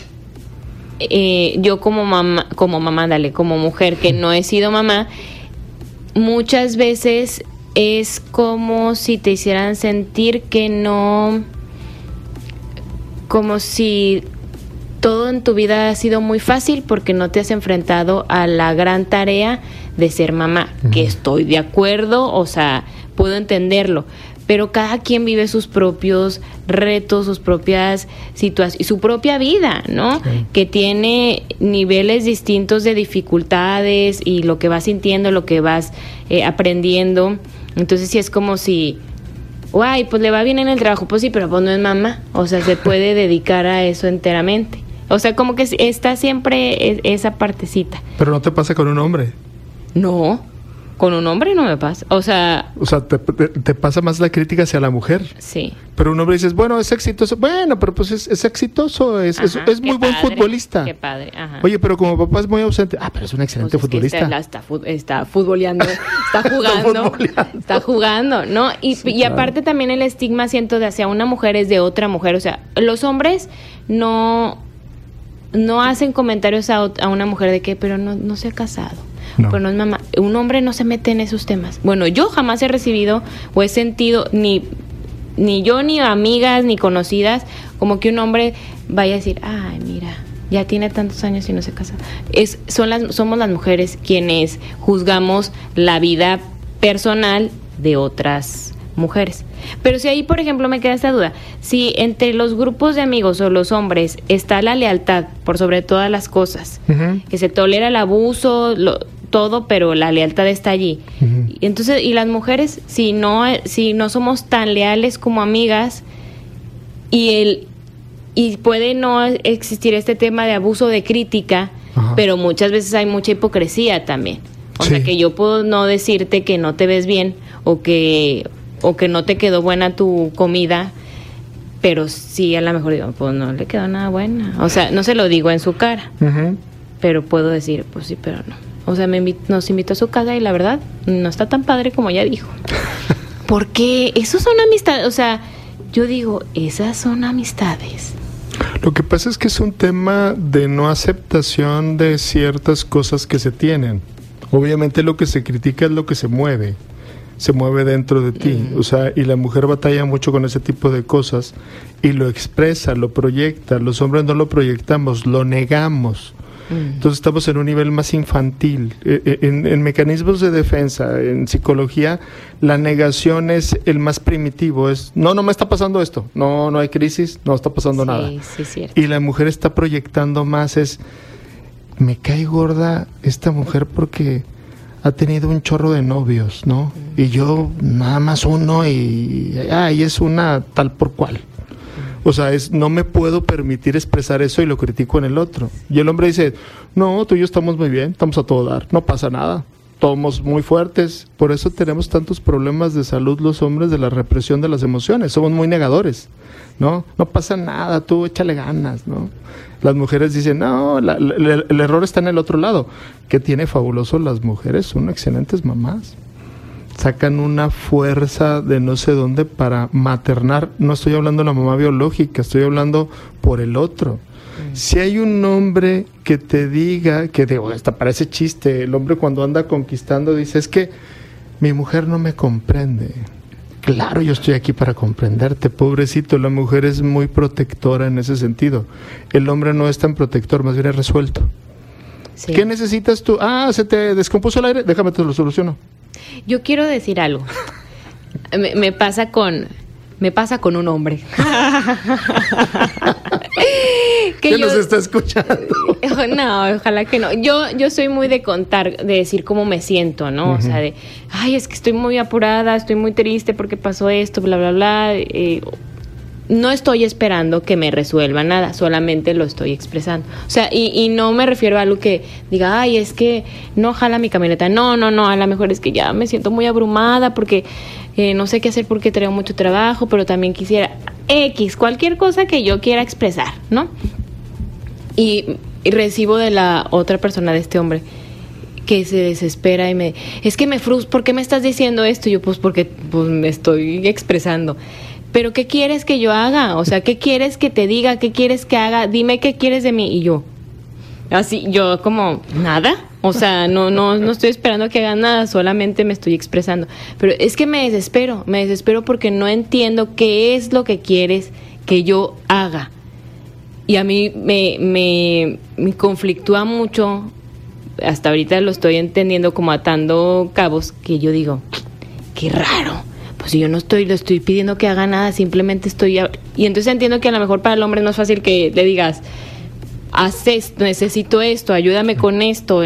eh, yo como mamá, como mamá, dale, como mujer que no he sido mamá, muchas veces es como si te hicieran sentir que no, como si todo en tu vida ha sido muy fácil porque no te has enfrentado a la gran tarea de ser mamá, que estoy de acuerdo, o sea, puedo entenderlo, pero cada quien vive sus propios retos, sus propias situaciones su propia vida, ¿no? Que tiene niveles distintos de dificultades y lo que vas sintiendo, lo que vas eh, aprendiendo. Entonces sí es como si, guay, pues le va bien en el trabajo, pues sí, pero pues no es mamá, o sea, se puede [LAUGHS] dedicar a eso enteramente. O sea, como que está siempre esa partecita. Pero no te pasa con un hombre. No, con un hombre no me pasa. O sea. O sea, te, pasa más la crítica hacia la mujer. Sí. Pero un hombre dices, bueno, es exitoso. Bueno, pero pues es, exitoso, es, es, muy buen futbolista. Qué padre. Ajá. Oye, pero como papá es muy ausente. Ah, pero es un excelente pues futbolista. está, está, está, futboleando, está [LAUGHS] jugando. está, jugando, ¿no? Y, y aparte también el estigma, siento, de hacia una mujer es de otra mujer. O sea, los hombres no. No hacen comentarios a, a una mujer de que, pero no, no se ha casado no. no es mamá. Un hombre no se mete en esos temas. Bueno, yo jamás he recibido o he sentido ni ni yo ni amigas ni conocidas como que un hombre vaya a decir, "Ay, mira, ya tiene tantos años y no se casa." Es son las somos las mujeres quienes juzgamos la vida personal de otras mujeres. Pero si ahí, por ejemplo, me queda esta duda, si entre los grupos de amigos o los hombres está la lealtad por sobre todas las cosas, que se tolera el abuso, lo, todo, pero la lealtad está allí. y Entonces, y las mujeres, si no, si no somos tan leales como amigas, y el y puede no existir este tema de abuso de crítica, pero muchas veces hay mucha hipocresía también. O sea que yo puedo no decirte que no te ves bien o que o que no te quedó buena tu comida, pero sí a lo mejor digo, pues no le quedó nada buena. O sea, no se lo digo en su cara, pero puedo decir, pues sí, pero no. O sea, me nos invitó a su casa y la verdad no está tan padre como ella dijo. [LAUGHS] Porque esos son amistades, o sea, yo digo, esas son amistades. Lo que pasa es que es un tema de no aceptación de ciertas cosas que se tienen. Obviamente lo que se critica es lo que se mueve, se mueve dentro de ti. Mm. O sea, y la mujer batalla mucho con ese tipo de cosas y lo expresa, lo proyecta. Los hombres no lo proyectamos, lo negamos. Mm. Entonces estamos en un nivel más infantil. Eh, eh, en, mecanismos de defensa, en psicología, la negación es el más primitivo. Es, no, no me está pasando esto. No, no hay crisis, no está pasando nada. y la mujer está proyectando más, es, me cae gorda esta mujer porque ha tenido un chorro de novios, ¿no? Mm. Y yo nada más uno y, ay, es una tal por cual. O sea, es no me puedo permitir expresar eso y lo critico en el otro. Y el hombre dice, no, tú y yo estamos muy bien, estamos a todo dar, no pasa nada. Somos muy fuertes, por eso tenemos tantos problemas de salud los hombres de la represión de las emociones, somos muy negadores, ¿no? No pasa nada, tú échale ganas, ¿no? Las mujeres dicen, no, el error está en el otro lado. ¿Qué tiene fabuloso las mujeres? Son excelentes mamás sacan una fuerza de no sé dónde para maternar. No estoy hablando de la mamá biológica, estoy hablando por el otro. Mm. Si hay un hombre que te diga, que digo, hasta parece chiste, el hombre cuando anda conquistando dice, es que mi mujer no me comprende. Claro, yo estoy aquí para comprenderte, pobrecito, la mujer es muy protectora en ese sentido. El hombre no es tan protector, más bien es resuelto. ¿Qué necesitas tú? Ah, se te descompuso el aire, déjame te lo soluciono. Yo quiero decir algo. me, pasa con me pasa con un hombre. [LAUGHS] que nos está escuchando? [LAUGHS] no, ojalá que no. Yo, yo soy muy de contar, de decir cómo me siento, ¿no? O sea, de, ay, es que estoy muy apurada, estoy muy triste porque pasó esto, bla, bla, bla. Eh, no estoy esperando que me resuelva nada, solamente lo estoy expresando. O sea, y, y, no me refiero a algo que diga, ay, es que no jala mi camioneta. No, no, no, a lo mejor es que ya me siento muy abrumada porque eh, no sé qué hacer porque traigo mucho trabajo, pero también quisiera X, cualquier cosa que yo quiera expresar, ¿no? Y, y recibo de la otra persona, de este hombre, que se desespera y me, es que me frustra, ¿por qué me estás diciendo esto? Y yo, pues porque pues, me estoy expresando pero ¿qué quieres que yo haga? O sea, ¿qué quieres que te diga? ¿Qué quieres que haga? Dime qué quieres de mí. Y yo, así, yo como, nada. O sea, no, no, no estoy esperando que haga nada, solamente me estoy expresando. Pero es que me desespero, me desespero porque no entiendo qué es lo que quieres que yo haga. Y a mí me, me, me conflictúa mucho, hasta ahorita lo estoy entendiendo como atando cabos, que yo digo, qué raro pues si yo no estoy, le estoy pidiendo que haga nada, simplemente estoy... Y entonces entiendo que a lo mejor para el hombre no es fácil que le digas, haz esto, necesito esto, ayúdame con esto.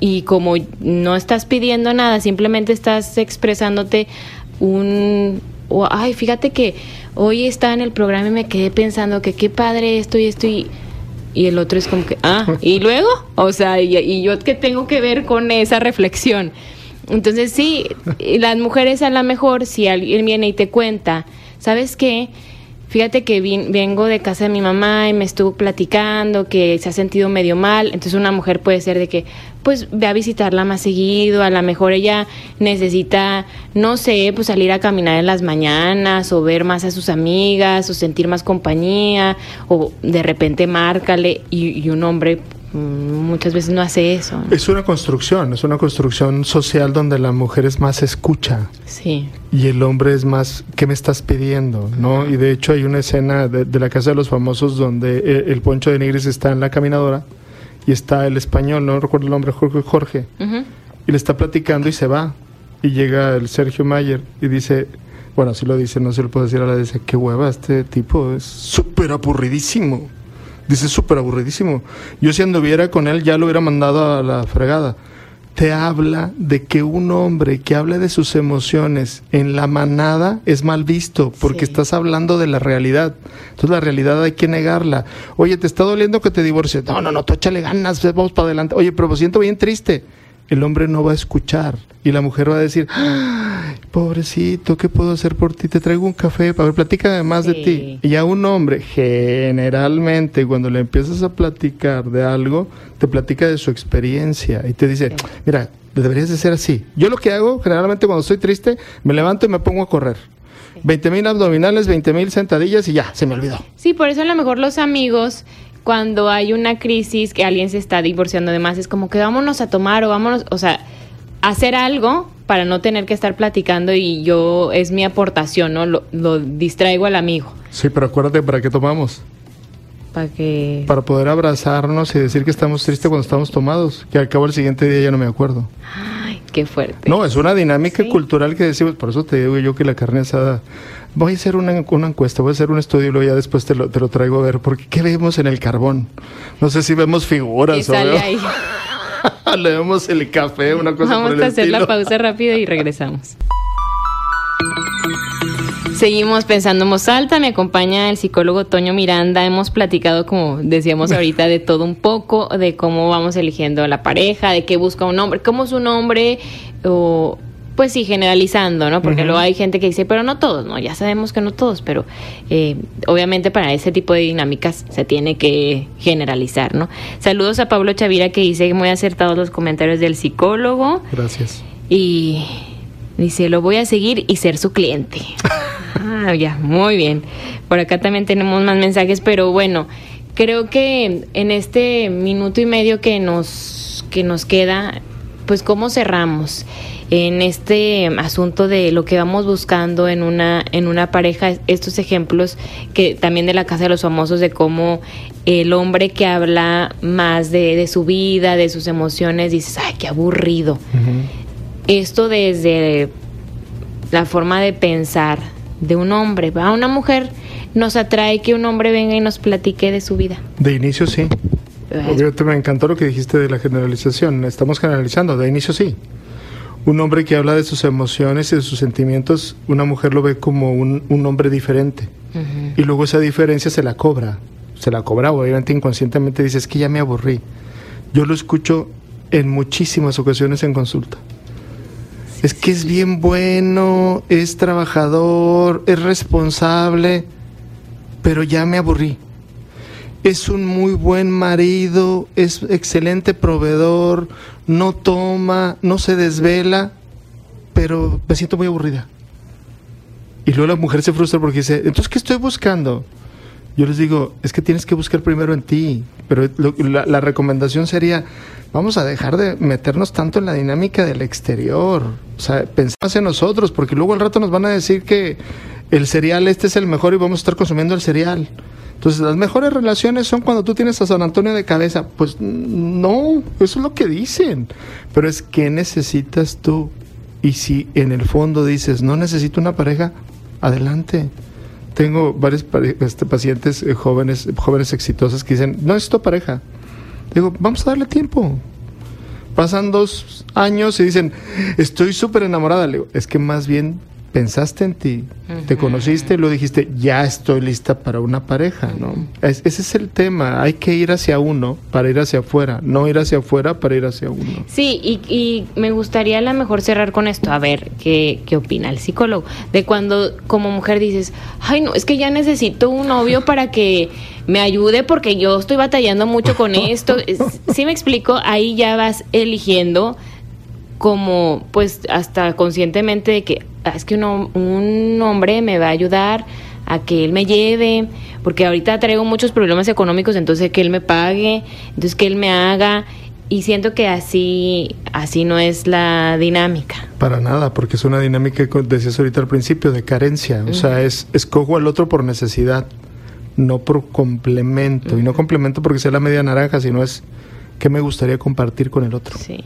Y como no estás pidiendo nada, simplemente estás expresándote un... ay, fíjate que hoy estaba en el programa y me quedé pensando que qué padre esto y esto y... Y el otro es como que, ah, [LAUGHS] ¿y luego? O sea, y, y yo qué tengo que ver con esa reflexión. Entonces sí, las mujeres a lo mejor si alguien viene y te cuenta, ¿sabes qué? Fíjate que vengo de casa de mi mamá y me estuvo platicando que se ha sentido medio mal. Entonces una mujer puede ser de que, pues ve a visitarla más seguido. A lo mejor ella necesita, no sé, pues salir a caminar en las mañanas o ver más a sus amigas o sentir más compañía o de repente márcale y, un hombre muchas veces no hace eso. Es una construcción, es una construcción social donde la mujer es más escucha. Sí. Y el hombre es más, ¿qué me estás pidiendo? ¿no? Y de hecho hay una escena de, la Casa de los Famosos donde eh, el, Poncho de Nigris está en la caminadora y está el español, no recuerdo el nombre, Jorge, Jorge y le está platicando y se va. Y llega el Sergio Mayer y dice, bueno, así lo dice, no se lo puedo decir ahora, dice, qué hueva, este tipo es súper aburridísimo. Dice, súper aburridísimo. Yo si anduviera con él ya lo hubiera mandado a la fregada. Te habla de que un hombre que hable de sus emociones en la manada es mal visto, porque estás hablando de la realidad. Entonces la realidad hay que negarla. Oye, ¿te está doliendo que te divorcies? No, no, no, tú échale ganas, vamos para adelante. Oye, pero me siento bien triste el hombre no va a escuchar y la mujer va a decir, pobrecito, ¿qué puedo hacer por ti? Te traigo un café, para ver, platícame más de ti. Y a un hombre, generalmente, cuando le empiezas a platicar de algo, te platica de su experiencia y te dice, mira, deberías de ser así. Yo lo que hago, generalmente cuando estoy triste, me levanto y me pongo a correr. 20 mil abdominales, 20 mil sentadillas y ya, se me olvidó. Sí, por eso a lo mejor los amigos cuando hay una crisis que alguien se está divorciando de más, es como que vámonos a tomar o vámonos, o sea, hacer algo para no tener que estar platicando y yo es mi aportación, ¿no? Lo, distraigo al amigo. Sí, pero acuérdate, ¿para qué tomamos? Para que... Para poder abrazarnos y decir que estamos tristes cuando estamos tomados, que al cabo el siguiente día ya no me acuerdo. Ay, qué fuerte. No, es una dinámica cultural que decimos, por eso te digo yo que la carne asada voy a hacer una, encuesta, voy a hacer un estudio y luego ya después te lo, te lo traigo a ver, porque ¿qué vemos en el carbón? No sé si vemos figuras o ahí? [LAUGHS] Le vemos el café, una cosa Vamos a hacer la pausa rápido y regresamos. [LAUGHS] Seguimos pensando en voz alta, me acompaña el psicólogo Toño Miranda, hemos platicado, como decíamos ahorita, de todo un poco, de cómo vamos eligiendo a la pareja, de qué busca un hombre, cómo es un hombre, o pues sí, generalizando, ¿no? Porque luego hay gente que dice, pero no todos, ¿no? Ya sabemos que no todos, pero eh, obviamente para ese tipo de dinámicas se tiene que generalizar, ¿no? Saludos a Pablo Chavira que dice muy acertados los comentarios del psicólogo. Gracias. Y dice, lo voy a seguir y ser su cliente. [LAUGHS] ah, ya, muy bien. Por acá también tenemos más mensajes, pero bueno, creo que en este minuto y medio que nos, que nos queda, pues cómo cerramos en este asunto de lo que vamos buscando en una, en una pareja, estos ejemplos que también de la casa de los famosos de cómo el hombre que habla más de, su vida, de sus emociones, dices, ay, qué aburrido. Esto desde la forma de pensar de un hombre, a una mujer nos atrae que un hombre venga y nos platique de su vida. De inicio sí. Obviamente me encantó lo que dijiste de la generalización. Estamos generalizando, de inicio sí. Un hombre que habla de sus emociones y de sus sentimientos, una mujer lo ve como un, un hombre diferente. Y luego esa diferencia se la cobra. Se la cobra, obviamente inconscientemente dices que ya me aburrí. Yo lo escucho en muchísimas ocasiones en consulta. Es que es bien bueno, es trabajador, es responsable, pero ya me aburrí. Es un muy buen marido, es excelente proveedor, no toma, no se desvela, pero me siento muy aburrida. Y luego la mujer se frustra porque dice, entonces, ¿qué estoy buscando? Yo les digo, es que tienes que buscar primero en ti, pero la, la recomendación sería, vamos a dejar de meternos tanto en la dinámica del exterior. O sea, pensamos en nosotros, porque luego al rato nos van a decir que el cereal este es el mejor y vamos a estar consumiendo el cereal. Entonces, las mejores relaciones son cuando tú tienes a San Antonio de cabeza. Pues no, eso es lo que dicen. Pero es que necesitas tú. Y si en el fondo dices, no necesito una pareja, adelante. Tengo varios este, pacientes eh, jóvenes, jóvenes exitosas que dicen, no necesito pareja. Digo, vamos a darle tiempo. Pasan dos años y dicen, estoy súper enamorada. Le digo, es que más bien pensaste en ti, te conociste y lo dijiste, ya estoy lista para una pareja, ¿no? ese es el tema, hay que ir hacia uno para ir hacia afuera, no ir hacia afuera para ir hacia uno. Sí, y, y me gustaría a lo mejor cerrar con esto, a ver qué, qué opina el psicólogo, de cuando como mujer dices, ay no, es que ya necesito un novio para que me ayude porque yo estoy batallando mucho con [LAUGHS] esto. Si me explico, ahí ya vas eligiendo como pues hasta conscientemente de que es que un hombre me va a ayudar a que él me lleve, porque ahorita traigo muchos problemas económicos, entonces que él me pague, entonces que él me haga y siento que así así no es la dinámica. Para nada, porque es una dinámica decías ahorita al principio de carencia, o sea, es escojo al otro por necesidad, no por complemento, y no complemento porque sea la media naranja, sino es que me gustaría compartir con el otro. Sí.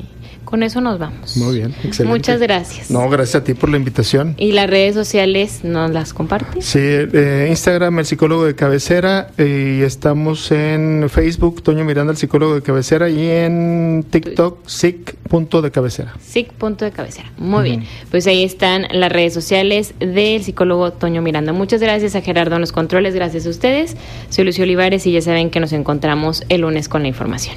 Con eso nos vamos. Muy bien, excelente. Muchas gracias. No, gracias a ti por la invitación. ¿Y las redes sociales nos las compartes? Sí, eh, Instagram, el psicólogo de cabecera, y estamos en Facebook, Toño Miranda, el psicólogo de cabecera, y en TikTok, SIC punto de cabecera. SIC punto de cabecera. Muy bien. Pues ahí están las redes sociales del psicólogo Toño Miranda. Muchas gracias a Gerardo en los controles, gracias a ustedes. Soy Lucio Olivares y ya saben que nos encontramos el lunes con la información.